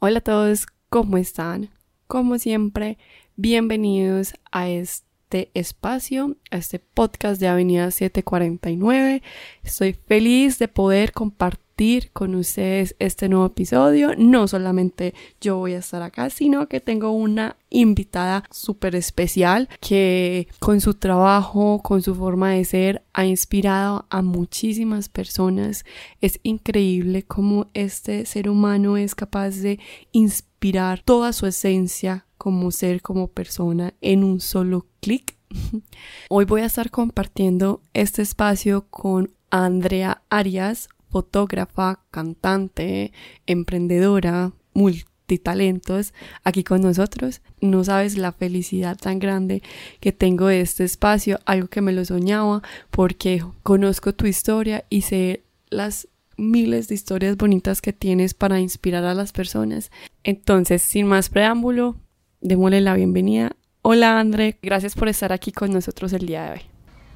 Hola a todos, ¿cómo están? Como siempre, bienvenidos a este espacio, a este podcast de Avenida 749. Estoy feliz de poder compartir con ustedes este nuevo episodio. No solamente yo voy a estar acá, sino que tengo una invitada súper especial que con su trabajo, con su forma de ser, ha inspirado a muchísimas personas. Es increíble cómo este ser humano es capaz de inspirar toda su esencia como ser, como persona en un solo clic. Hoy voy a estar compartiendo este espacio con Andrea Arias, fotógrafa, cantante, emprendedora, multitalentos aquí con nosotros. No sabes la felicidad tan grande que tengo de este espacio, algo que me lo soñaba porque conozco tu historia y sé las miles de historias bonitas que tienes para inspirar a las personas. Entonces, sin más preámbulo, démosle la bienvenida. Hola André, gracias por estar aquí con nosotros el día de hoy.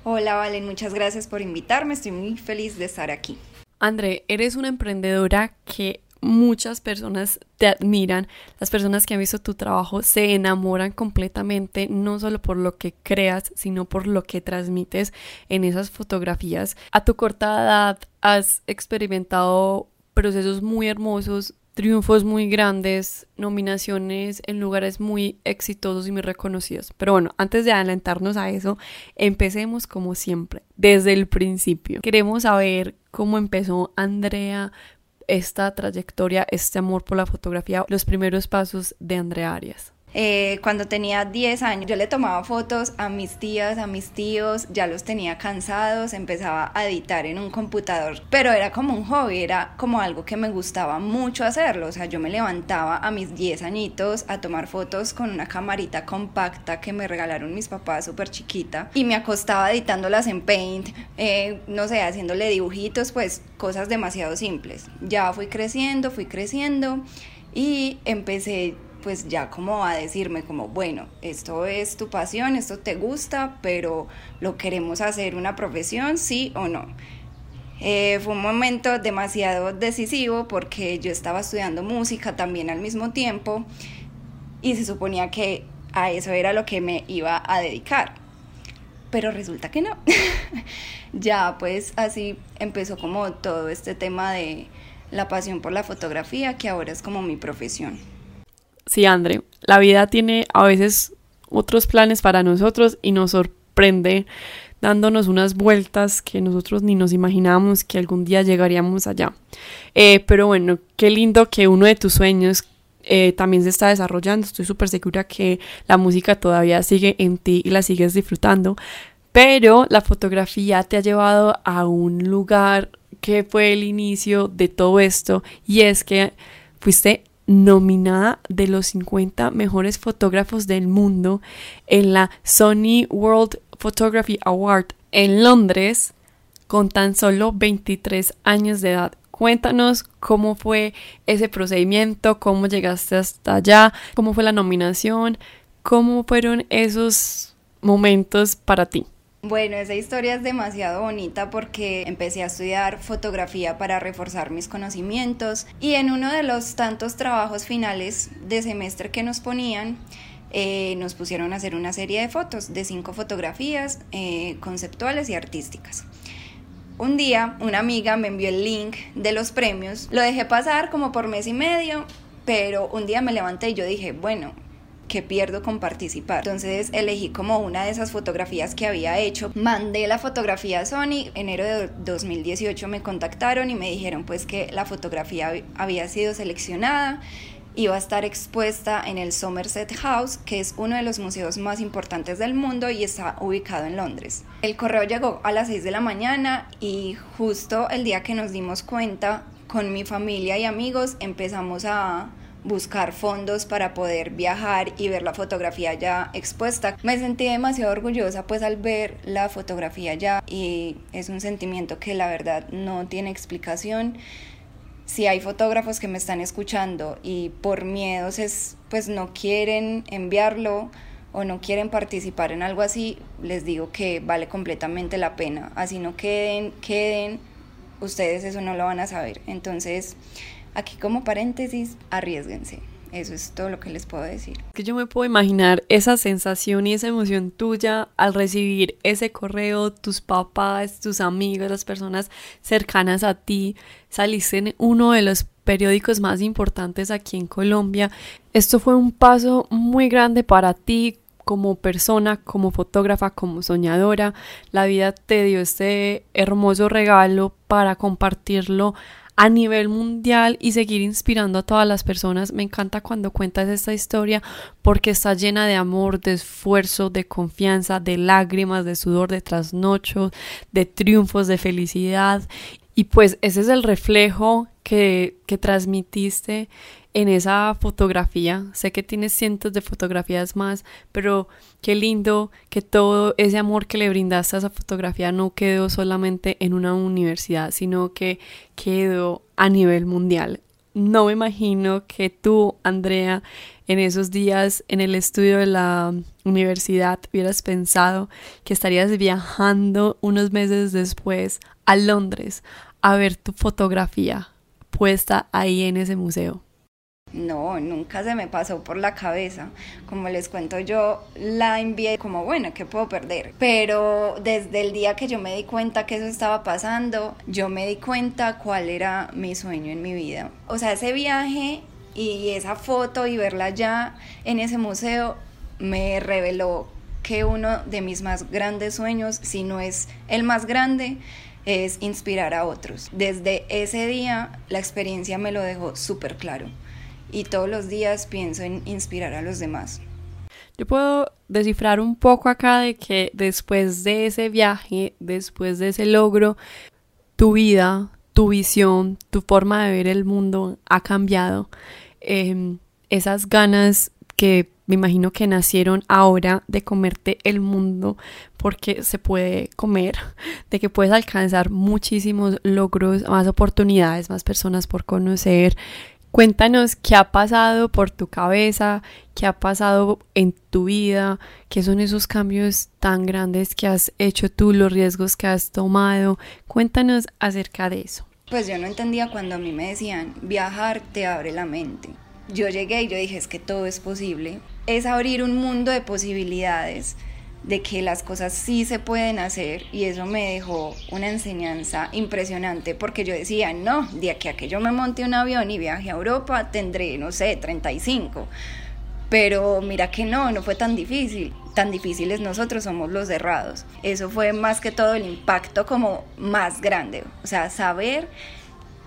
Hola Valen, muchas gracias por invitarme, estoy muy feliz de estar aquí. André, eres una emprendedora que muchas personas te admiran, las personas que han visto tu trabajo se enamoran completamente, no solo por lo que creas, sino por lo que transmites en esas fotografías. A tu corta edad has experimentado procesos muy hermosos, triunfos muy grandes, nominaciones en lugares muy exitosos y muy reconocidos. Pero bueno, antes de adelantarnos a eso, empecemos como siempre, desde el principio. Queremos saber cómo empezó Andrea esta trayectoria, este amor por la fotografía, los primeros pasos de Andrea Arias. Eh, cuando tenía 10 años yo le tomaba fotos a mis tías, a mis tíos, ya los tenía cansados, empezaba a editar en un computador, pero era como un hobby, era como algo que me gustaba mucho hacerlo, o sea, yo me levantaba a mis 10 añitos a tomar fotos con una camarita compacta que me regalaron mis papás súper chiquita y me acostaba editándolas en Paint, eh, no sé, haciéndole dibujitos, pues cosas demasiado simples. Ya fui creciendo, fui creciendo y empecé pues ya como a decirme como, bueno, esto es tu pasión, esto te gusta, pero lo queremos hacer una profesión, sí o no. Eh, fue un momento demasiado decisivo porque yo estaba estudiando música también al mismo tiempo y se suponía que a eso era lo que me iba a dedicar. Pero resulta que no. ya pues así empezó como todo este tema de la pasión por la fotografía que ahora es como mi profesión. Sí, André, la vida tiene a veces otros planes para nosotros y nos sorprende dándonos unas vueltas que nosotros ni nos imaginábamos que algún día llegaríamos allá. Eh, pero bueno, qué lindo que uno de tus sueños eh, también se está desarrollando. Estoy súper segura que la música todavía sigue en ti y la sigues disfrutando. Pero la fotografía te ha llevado a un lugar que fue el inicio de todo esto y es que fuiste nominada de los 50 mejores fotógrafos del mundo en la Sony World Photography Award en Londres con tan solo 23 años de edad. Cuéntanos cómo fue ese procedimiento, cómo llegaste hasta allá, cómo fue la nominación, cómo fueron esos momentos para ti. Bueno, esa historia es demasiado bonita porque empecé a estudiar fotografía para reforzar mis conocimientos y en uno de los tantos trabajos finales de semestre que nos ponían, eh, nos pusieron a hacer una serie de fotos, de cinco fotografías eh, conceptuales y artísticas. Un día una amiga me envió el link de los premios, lo dejé pasar como por mes y medio, pero un día me levanté y yo dije, bueno, que pierdo con participar. Entonces elegí como una de esas fotografías que había hecho. Mandé la fotografía a Sony. Enero de 2018 me contactaron y me dijeron pues que la fotografía había sido seleccionada iba a estar expuesta en el Somerset House, que es uno de los museos más importantes del mundo y está ubicado en Londres. El correo llegó a las 6 de la mañana y justo el día que nos dimos cuenta, con mi familia y amigos empezamos a, buscar fondos para poder viajar y ver la fotografía ya expuesta. Me sentí demasiado orgullosa pues al ver la fotografía ya y es un sentimiento que la verdad no tiene explicación. Si hay fotógrafos que me están escuchando y por miedos es pues no quieren enviarlo o no quieren participar en algo así, les digo que vale completamente la pena. Así no queden, queden, ustedes eso no lo van a saber. Entonces, aquí como paréntesis, arriesguense. Eso es todo lo que les puedo decir. Que yo me puedo imaginar esa sensación y esa emoción tuya al recibir ese correo, tus papás, tus amigos, las personas cercanas a ti, saliste en uno de los periódicos más importantes aquí en Colombia. Esto fue un paso muy grande para ti como persona, como fotógrafa, como soñadora. La vida te dio este hermoso regalo para compartirlo a nivel mundial y seguir inspirando a todas las personas. Me encanta cuando cuentas esta historia porque está llena de amor, de esfuerzo, de confianza, de lágrimas, de sudor, de trasnochos, de triunfos, de felicidad. Y pues ese es el reflejo que, que transmitiste en esa fotografía. Sé que tienes cientos de fotografías más, pero qué lindo que todo ese amor que le brindaste a esa fotografía no quedó solamente en una universidad, sino que quedó a nivel mundial. No me imagino que tú, Andrea, en esos días en el estudio de la universidad hubieras pensado que estarías viajando unos meses después a Londres a ver tu fotografía puesta ahí en ese museo. No, nunca se me pasó por la cabeza. Como les cuento yo, la envié como, bueno, ¿qué puedo perder? Pero desde el día que yo me di cuenta que eso estaba pasando, yo me di cuenta cuál era mi sueño en mi vida. O sea, ese viaje y esa foto y verla ya en ese museo me reveló que uno de mis más grandes sueños, si no es el más grande, es inspirar a otros. Desde ese día la experiencia me lo dejó súper claro y todos los días pienso en inspirar a los demás. Yo puedo descifrar un poco acá de que después de ese viaje, después de ese logro, tu vida, tu visión, tu forma de ver el mundo ha cambiado. Em, esas ganas que me imagino que nacieron ahora de comerte el mundo porque se puede comer, de que puedes alcanzar muchísimos logros, más oportunidades, más personas por conocer, Cuéntanos qué ha pasado por tu cabeza, qué ha pasado en tu vida, qué son esos cambios tan grandes que has hecho tú, los riesgos que has tomado. Cuéntanos acerca de eso. Pues yo no entendía cuando a mí me decían, viajar te abre la mente. Yo llegué y yo dije, es que todo es posible. Es abrir un mundo de posibilidades de que las cosas sí se pueden hacer y eso me dejó una enseñanza impresionante porque yo decía, no, de aquí a que yo me monte un avión y viaje a Europa tendré, no sé, 35. Pero mira que no, no fue tan difícil. Tan difíciles nosotros somos los cerrados. Eso fue más que todo el impacto como más grande. O sea, saber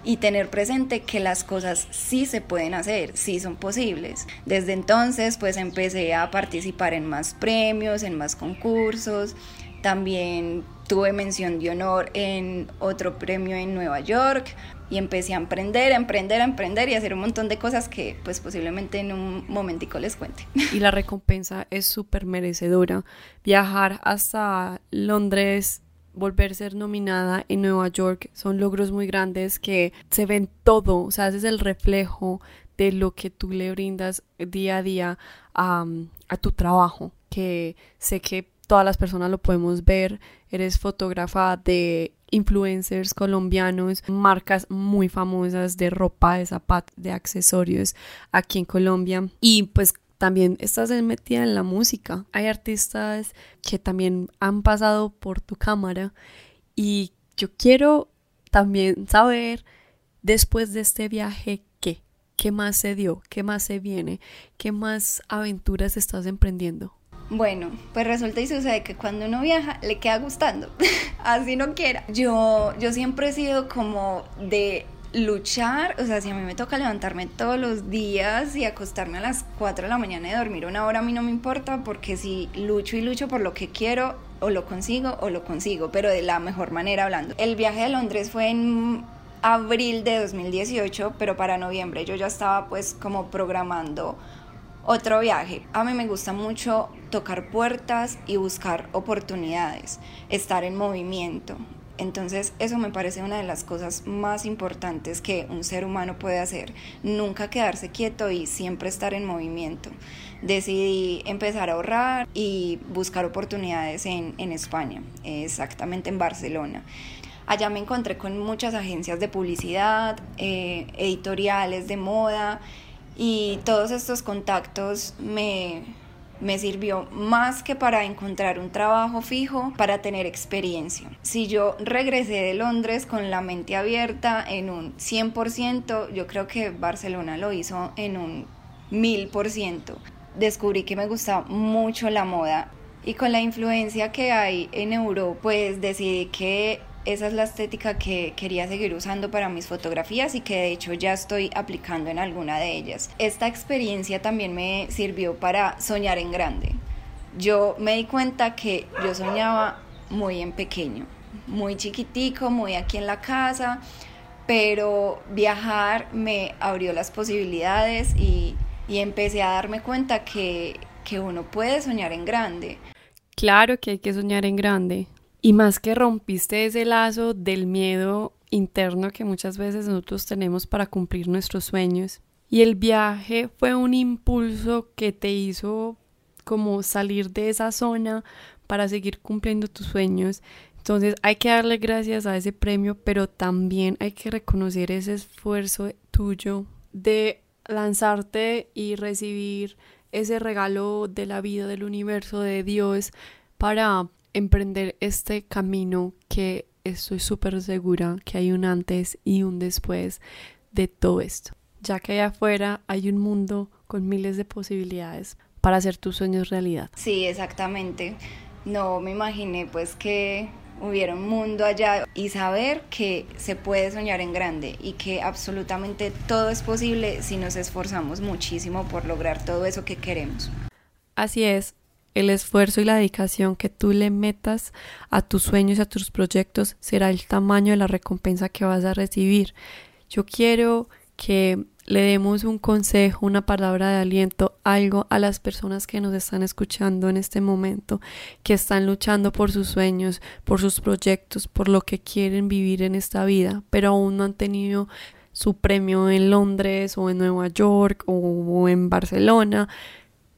y tener presente que las cosas sí se pueden hacer, sí son posibles. Desde entonces pues empecé a participar en más premios, en más concursos, también tuve mención de honor en otro premio en Nueva York y empecé a emprender, a emprender, a emprender y a hacer un montón de cosas que pues posiblemente en un momentico les cuente. Y la recompensa es súper merecedora. Viajar hasta Londres volver a ser nominada en Nueva York son logros muy grandes que se ven todo, o sea, es el reflejo de lo que tú le brindas día a día a, a tu trabajo, que sé que todas las personas lo podemos ver, eres fotógrafa de influencers colombianos, marcas muy famosas de ropa, de zapatos, de accesorios aquí en Colombia. Y pues también estás metida en la música. Hay artistas que también han pasado por tu cámara y yo quiero también saber después de este viaje qué, qué más se dio, qué más se viene, qué más aventuras estás emprendiendo. Bueno, pues resulta y sucede que cuando uno viaja le queda gustando, así no quiera. Yo, yo siempre he sido como de luchar, o sea, si a mí me toca levantarme todos los días y acostarme a las 4 de la mañana y dormir una hora, a mí no me importa porque si lucho y lucho por lo que quiero, o lo consigo o lo consigo, pero de la mejor manera hablando. El viaje a Londres fue en abril de 2018, pero para noviembre yo ya estaba pues como programando otro viaje. A mí me gusta mucho tocar puertas y buscar oportunidades, estar en movimiento. Entonces eso me parece una de las cosas más importantes que un ser humano puede hacer, nunca quedarse quieto y siempre estar en movimiento. Decidí empezar a ahorrar y buscar oportunidades en, España, exactamente en Barcelona. Allá me encontré con muchas agencias de publicidad, eh, editoriales de moda y todos estos contactos me, me sirvió más que para encontrar un trabajo fijo, para tener experiencia. Si yo regresé de Londres con la mente abierta en un 100%, yo creo que Barcelona lo hizo en un 1000%. Descubrí que me gustaba mucho la moda y con la influencia que hay en Europa, pues decidí que esa es la estética que quería seguir usando para mis fotografías y que de hecho ya estoy aplicando en alguna de ellas. Esta experiencia también me sirvió para soñar en grande. Yo me di cuenta que yo soñaba muy en pequeño, muy chiquitico, muy aquí en la casa, pero viajar me abrió las posibilidades y, y empecé a darme cuenta que, que uno puede soñar en grande. Claro que hay que soñar en grande. Y más que rompiste ese lazo del miedo interno que muchas veces nosotros tenemos para cumplir nuestros sueños. Y el viaje fue un impulso que te hizo como salir de esa zona para seguir cumpliendo tus sueños. Entonces hay que darle gracias a ese premio, pero también hay que reconocer ese esfuerzo tuyo de lanzarte y recibir ese regalo de la vida, del universo, de Dios, para emprender este camino que estoy súper segura que hay un antes y un después de todo esto, ya que allá afuera hay un mundo con miles de posibilidades para hacer tus sueños realidad. Sí, exactamente. No me imaginé pues que hubiera un mundo allá y saber que se puede soñar en grande y que absolutamente todo es posible si nos esforzamos muchísimo por lograr todo eso que queremos. Así es, el esfuerzo y la dedicación que tú le metas a tus sueños y a tus proyectos será el tamaño de la recompensa que vas a recibir. Yo quiero que le demos un consejo, una palabra de aliento, algo a las personas que nos están escuchando en este momento, que están luchando por sus sueños, por sus proyectos, por lo que quieren vivir en esta vida, pero aún no han tenido su premio en Londres o en Nueva York o en Barcelona.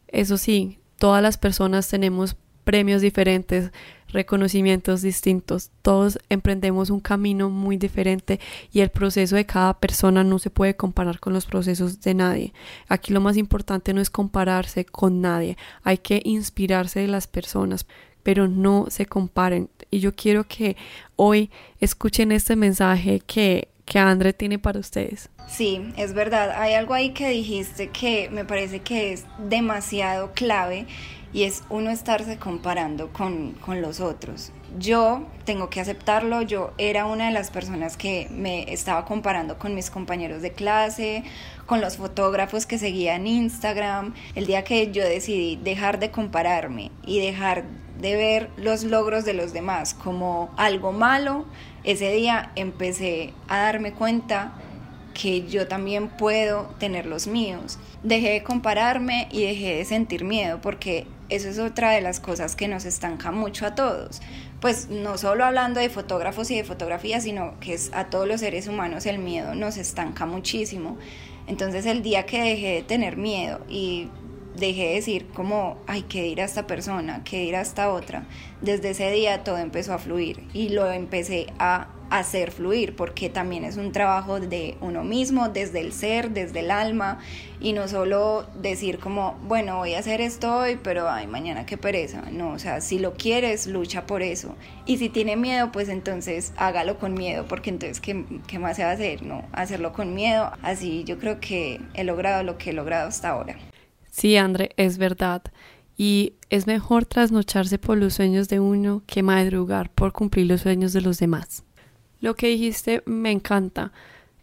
Eso sí, todas las personas tenemos premios diferentes, reconocimientos distintos, todos emprendemos un camino muy diferente y el proceso de cada persona no se puede comparar con los procesos de nadie. Aquí lo más importante no es compararse con nadie, hay que inspirarse de las personas, pero no se comparen. Y yo quiero que hoy escuchen este mensaje que que André tiene para ustedes. Sí, es verdad. Hay algo ahí que dijiste que me parece que es demasiado clave y es uno estarse comparando con, con, los otros. Yo tengo que aceptarlo, yo era una de las personas que me estaba comparando con mis compañeros de clase, con los fotógrafos que seguía en Instagram. El día que yo decidí dejar de compararme y dejar de ver los logros de los demás como algo malo, ese día empecé a darme cuenta que yo también puedo tener los míos. Dejé de compararme y dejé de sentir miedo porque eso es otra de las cosas que nos estanca mucho a todos. Pues no solo hablando de fotógrafos y de fotografía, sino que a todos los seres humanos el miedo nos estanca muchísimo. Entonces el día que dejé de tener miedo y dejé de decir como, ay, ¿qué dirá esta persona? ¿Qué dirá esta otra? Desde ese día todo empezó a fluir y lo empecé a hacer fluir porque también es un trabajo de uno mismo, desde el ser, desde el alma y no solo decir como, bueno, voy a hacer esto hoy, pero ay, mañana qué pereza. No, o sea, si lo quieres, lucha por eso. Y si tiene miedo, pues entonces hágalo con miedo porque entonces, ¿qué, qué más se va a hacer? No, hacerlo con miedo. Así yo creo que he logrado lo que he logrado hasta ahora. Sí, André, es verdad. Y es mejor trasnocharse por los sueños de uno que madrugar por cumplir los sueños de los demás. Lo que dijiste me encanta.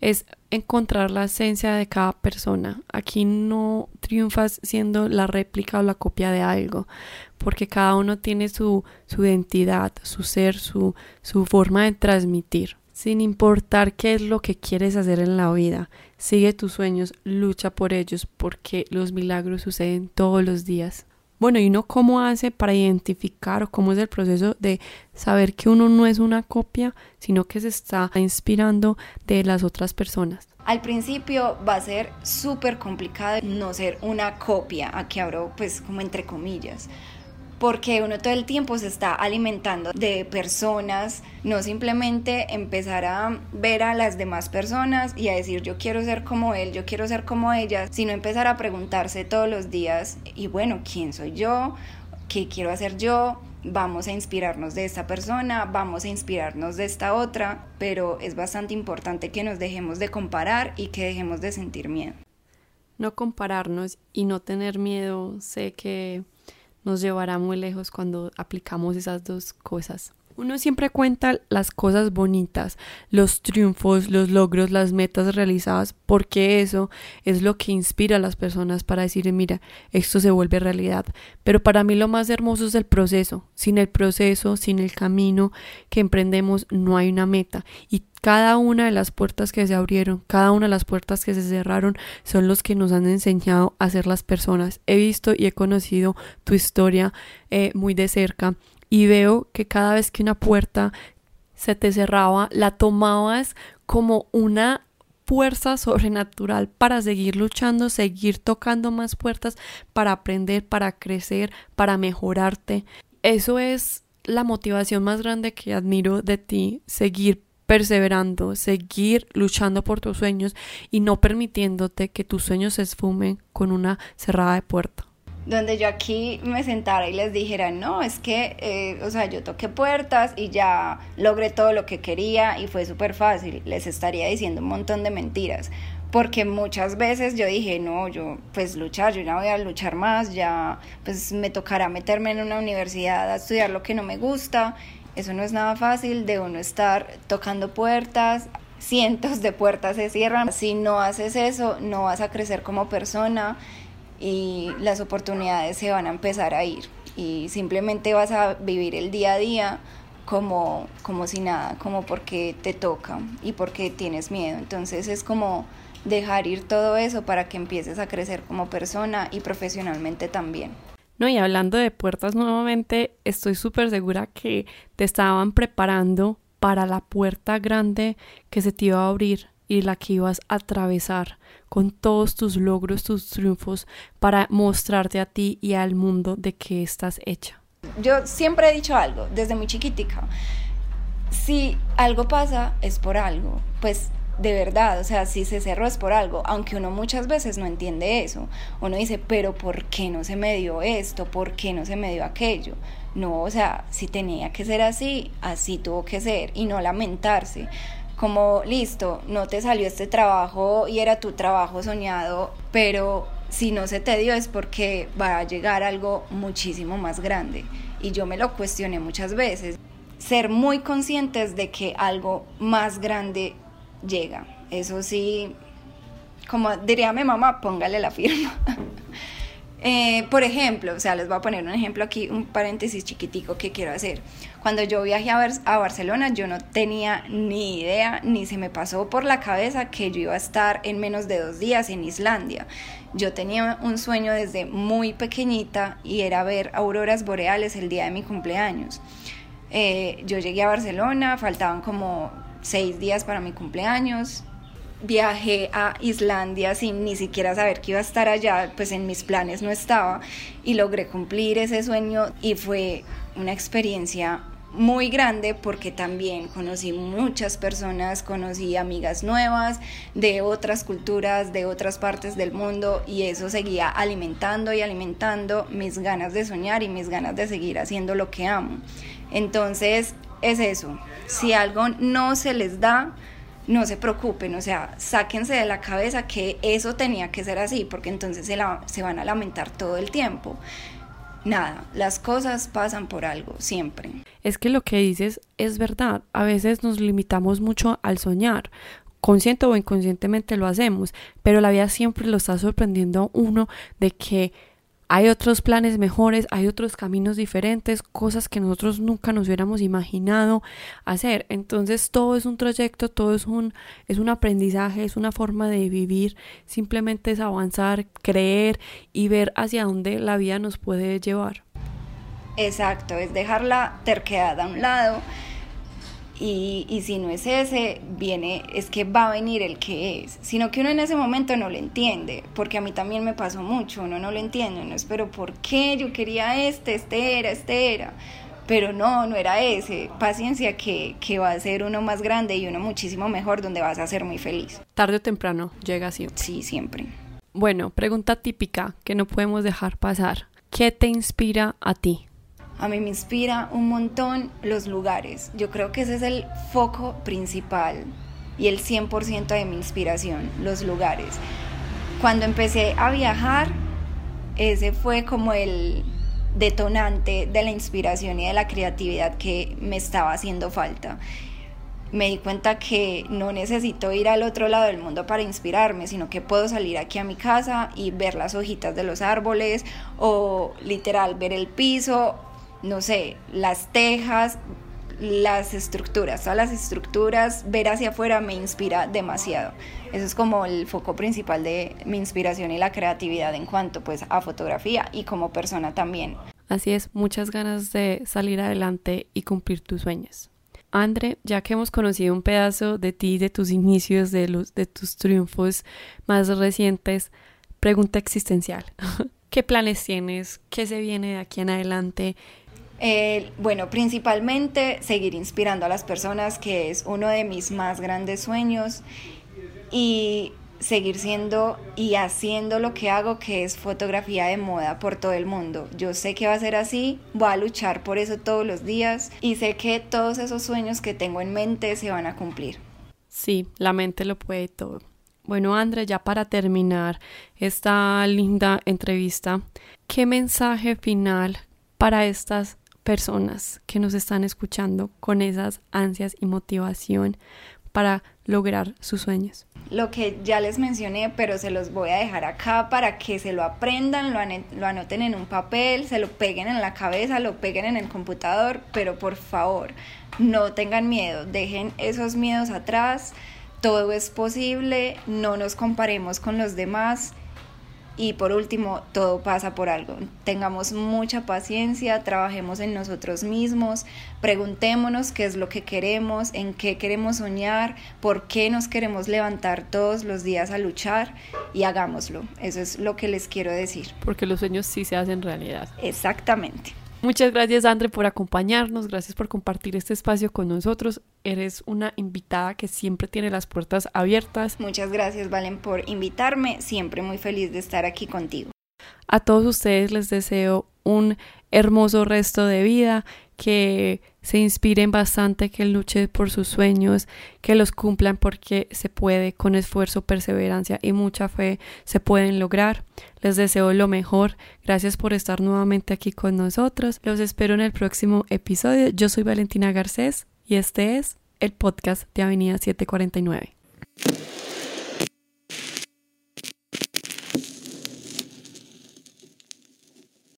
Es encontrar la esencia de cada persona. Aquí no triunfas siendo la réplica o la copia de algo, porque cada uno tiene su, su identidad, su ser, su, su forma de transmitir. Sin importar qué es lo que quieres hacer en la vida, sigue tus sueños, lucha por ellos, porque los milagros suceden todos los días. Bueno, ¿y uno cómo hace para identificar o cómo es el proceso de saber que uno no es una copia, sino que se está inspirando de las otras personas? Al principio va a ser súper complicado no ser una copia, aquí abro pues como entre comillas, porque uno todo el tiempo se está alimentando de personas, no simplemente empezar a ver a las demás personas y a decir yo quiero ser como él, yo quiero ser como ella, sino empezar a preguntarse todos los días y bueno, ¿quién soy yo? ¿Qué quiero hacer yo? Vamos a inspirarnos de esta persona, vamos a inspirarnos de esta otra, pero es bastante importante que nos dejemos de comparar y que dejemos de sentir miedo. No compararnos y no tener miedo, sé que nos llevará muy lejos cuando aplicamos esas dos cosas. Uno siempre cuenta las cosas bonitas, los triunfos, los logros, las metas realizadas, porque eso es lo que inspira a las personas para decir, mira, esto se vuelve realidad. Pero para mí lo más hermoso es el proceso. Sin el proceso, sin el camino que emprendemos, no hay una meta. Y cada una de las puertas que se abrieron, cada una de las puertas que se cerraron, son los que nos han enseñado a ser las personas. He visto y he conocido tu historia eh, muy de cerca y veo que cada vez que una puerta se te cerraba, la tomabas como una fuerza sobrenatural para seguir luchando, seguir tocando más puertas, para aprender, para crecer, para mejorarte. Eso es la motivación más grande que admiro de ti, seguir perseverando, seguir luchando por tus sueños y no permitiéndote que tus sueños se esfumen con una cerrada de puerta donde yo aquí me sentara y les dijera, no, es que, eh, o sea, yo toqué puertas y ya logré todo lo que quería y fue súper fácil, les estaría diciendo un montón de mentiras, porque muchas veces yo dije, no, yo pues luchar, yo ya voy a luchar más, ya pues me tocará meterme en una universidad a estudiar lo que no me gusta, eso no es nada fácil de uno estar tocando puertas, cientos de puertas se cierran, si no haces eso, no vas a crecer como persona y las oportunidades se van a empezar a ir y simplemente vas a vivir el día a día como, como si nada, como porque te toca y porque tienes miedo. Entonces es como dejar ir todo eso para que empieces a crecer como persona y profesionalmente también. No, y hablando de puertas nuevamente, estoy súper segura que te estaban preparando para la puerta grande que se te iba a abrir y la que ibas a atravesar con todos tus logros, tus triunfos, para mostrarte a ti y al mundo de qué estás hecha. Yo siempre he dicho algo, desde muy chiquitica, si algo pasa es por algo, pues de verdad, o sea, si se cerró es por algo, aunque uno muchas veces no entiende eso. Uno dice, pero ¿por qué no se me dio esto? ¿Por qué no se me dio aquello? No, o sea, si tenía que ser así, así tuvo que ser y no lamentarse como listo, no te salió este trabajo y era tu trabajo soñado, pero si no se te dio es porque va a llegar algo muchísimo más grande. Y yo me lo cuestioné muchas veces. Ser muy conscientes de que algo más grande llega. Eso sí, como diría mi mamá, póngale la firma. Eh, por ejemplo, o sea, les voy a poner un ejemplo aquí, un paréntesis chiquitico que quiero hacer. Cuando yo viajé a, a Barcelona, yo no tenía ni idea, ni se me pasó por la cabeza que yo iba a estar en menos de dos días en Islandia. Yo tenía un sueño desde muy pequeñita y era ver auroras boreales el día de mi cumpleaños. Eh, yo llegué a Barcelona, faltaban como seis días para mi cumpleaños, viajé a Islandia sin ni siquiera saber que iba a estar allá, pues en mis planes no estaba y logré cumplir ese sueño y fue una experiencia muy grande porque también conocí muchas personas, conocí amigas nuevas de otras culturas, de otras partes del mundo y eso seguía alimentando y alimentando mis ganas de soñar y mis ganas de seguir haciendo lo que amo. Entonces es eso, si algo no se les da, no se preocupen, o sea, sáquense de la cabeza que eso tenía que ser así, porque entonces se, se van a lamentar todo el tiempo. Nada, las cosas pasan por algo, siempre. Es que lo que dices es verdad, a veces nos limitamos mucho al soñar, consciente o inconscientemente lo hacemos, pero la vida siempre lo está sorprendiendo uno de que hay otros planes mejores, hay otros caminos diferentes, cosas que nosotros nunca nos hubiéramos imaginado hacer. Entonces todo es un trayecto, todo es un, es un aprendizaje, es una forma de vivir, simplemente es avanzar, creer y ver hacia dónde la vida nos puede llevar. Exacto, es dejar la terquedad a un lado y, y, si no es ese, viene, es que va a venir el que es, sino que uno en ese momento no lo entiende, porque a mí también me pasó mucho, uno no lo entiende, uno es, pero ¿por qué yo quería este, este era, este era? Pero no, no era ese, paciencia que, que va a ser uno más grande y uno muchísimo mejor, donde vas a ser muy feliz. Tarde o temprano llega así. Sí, siempre. Bueno, pregunta típica que no podemos dejar pasar. ¿Qué te inspira a ti? A mí me inspira un montón los lugares. Yo creo que ese es el foco principal y el 100% de mi inspiración, los lugares. Cuando empecé a viajar, ese fue como el detonante de la inspiración y de la creatividad que me estaba haciendo falta. Me di cuenta que no necesito ir al otro lado del mundo para inspirarme, sino que puedo salir aquí a mi casa y ver las hojitas de los árboles o literal ver el piso no sé, las tejas, las estructuras, todas las estructuras, ver hacia afuera me inspira demasiado. Eso es como el foco principal de mi inspiración y la creatividad en cuanto pues a fotografía y como persona también. Así es, muchas ganas de salir adelante y cumplir tus sueños. Andre, ya que hemos conocido un pedazo de ti, de tus inicios, de, los, de tus triunfos más recientes, pregunta existencial. ¿Qué planes tienes? ¿Qué se viene de aquí en adelante? Bueno, principalmente seguir inspirando a las personas, que es uno de mis más grandes sueños, y seguir siendo y haciendo lo que hago, que es fotografía de moda por todo el mundo. Yo sé que va a ser así, voy a luchar por eso todos los días y sé que todos esos sueños que tengo en mente se van a cumplir. Sí, la mente lo puede todo. Bueno, André, ya para terminar esta linda entrevista, ¿qué mensaje final para estas personas que nos están escuchando con esas ansias y motivación para lograr sus sueños. Lo que ya les mencioné, pero se los voy a dejar acá para que se lo aprendan, lo, anoten en un papel, se lo peguen en la cabeza, lo peguen en el computador, pero por favor, no tengan miedo, dejen esos miedos atrás, todo es posible, no nos comparemos con los demás y por último, todo pasa por algo. Tengamos mucha paciencia, trabajemos en nosotros mismos, preguntémonos qué es lo que queremos, en qué queremos soñar, por qué nos queremos levantar todos los días a luchar y hagámoslo. Eso es lo que les quiero decir. Porque los sueños sí se hacen realidad. Exactamente. Muchas gracias, Andre, por acompañarnos. Gracias por compartir este espacio con nosotros. Eres una invitada que siempre tiene las puertas abiertas. Muchas gracias, Valen, por invitarme. Siempre muy feliz de estar aquí contigo. A todos ustedes les deseo un hermoso resto de vida, que se inspiren bastante, que luchen por sus sueños, que los cumplan porque se puede, con esfuerzo, perseverancia y mucha fe se pueden lograr. Les deseo lo mejor. Gracias por estar nuevamente aquí con nosotros. Los espero en el próximo episodio. Yo soy Valentina Garcés y este es el podcast de Avenida 749.